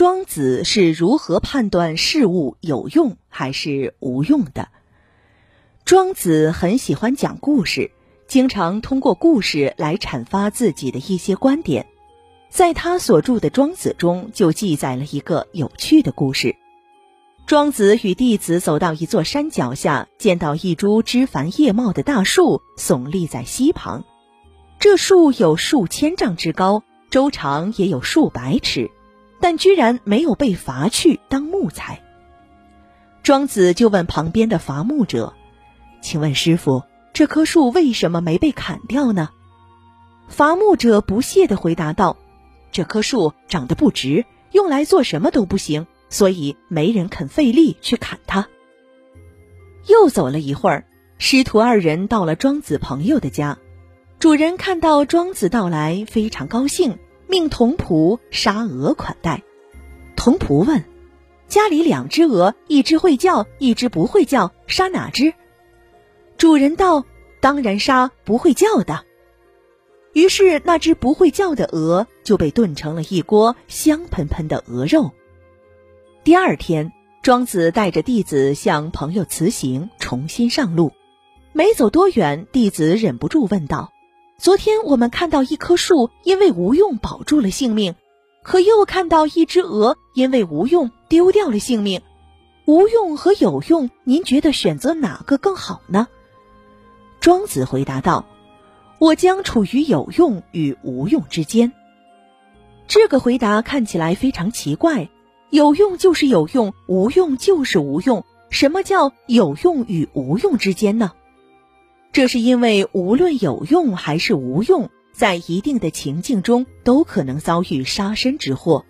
庄子是如何判断事物有用还是无用的？庄子很喜欢讲故事，经常通过故事来阐发自己的一些观点。在他所著的《庄子》中，就记载了一个有趣的故事：庄子与弟子走到一座山脚下，见到一株枝繁叶茂的大树耸立在溪旁。这树有数千丈之高，周长也有数百尺。但居然没有被伐去当木材。庄子就问旁边的伐木者：“请问师傅，这棵树为什么没被砍掉呢？”伐木者不屑地回答道：“这棵树长得不直，用来做什么都不行，所以没人肯费力去砍它。”又走了一会儿，师徒二人到了庄子朋友的家，主人看到庄子到来，非常高兴。命童仆杀鹅款待，童仆问：“家里两只鹅，一只会叫，一只不会叫，杀哪只？”主人道：“当然杀不会叫的。”于是那只不会叫的鹅就被炖成了一锅香喷喷的鹅肉。第二天，庄子带着弟子向朋友辞行，重新上路。没走多远，弟子忍不住问道。昨天我们看到一棵树因为无用保住了性命，可又看到一只鹅因为无用丢掉了性命。无用和有用，您觉得选择哪个更好呢？庄子回答道：“我将处于有用与无用之间。”这个回答看起来非常奇怪。有用就是有用，无用就是无用。什么叫有用与无用之间呢？这是因为无论有用还是无用，在一定的情境中都可能遭遇杀身之祸，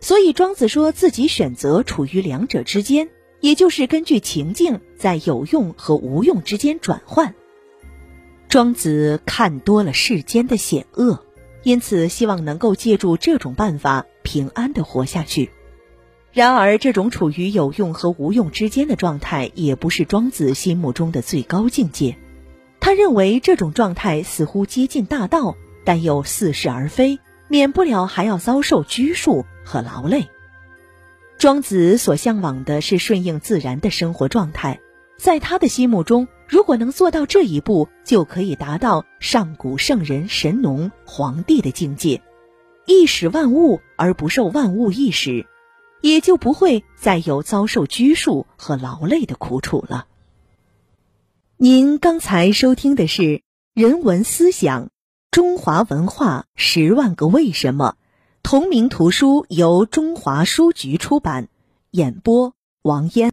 所以庄子说自己选择处于两者之间，也就是根据情境在有用和无用之间转换。庄子看多了世间的险恶，因此希望能够借助这种办法平安的活下去。然而，这种处于有用和无用之间的状态，也不是庄子心目中的最高境界。他认为这种状态似乎接近大道，但又似是而非，免不了还要遭受拘束和劳累。庄子所向往的是顺应自然的生活状态，在他的心目中，如果能做到这一步，就可以达到上古圣人神农皇帝的境界，一使万物而不受万物一使，也就不会再有遭受拘束和劳累的苦楚了。您刚才收听的是《人文思想：中华文化十万个为什么》，同名图书由中华书局出版，演播王嫣。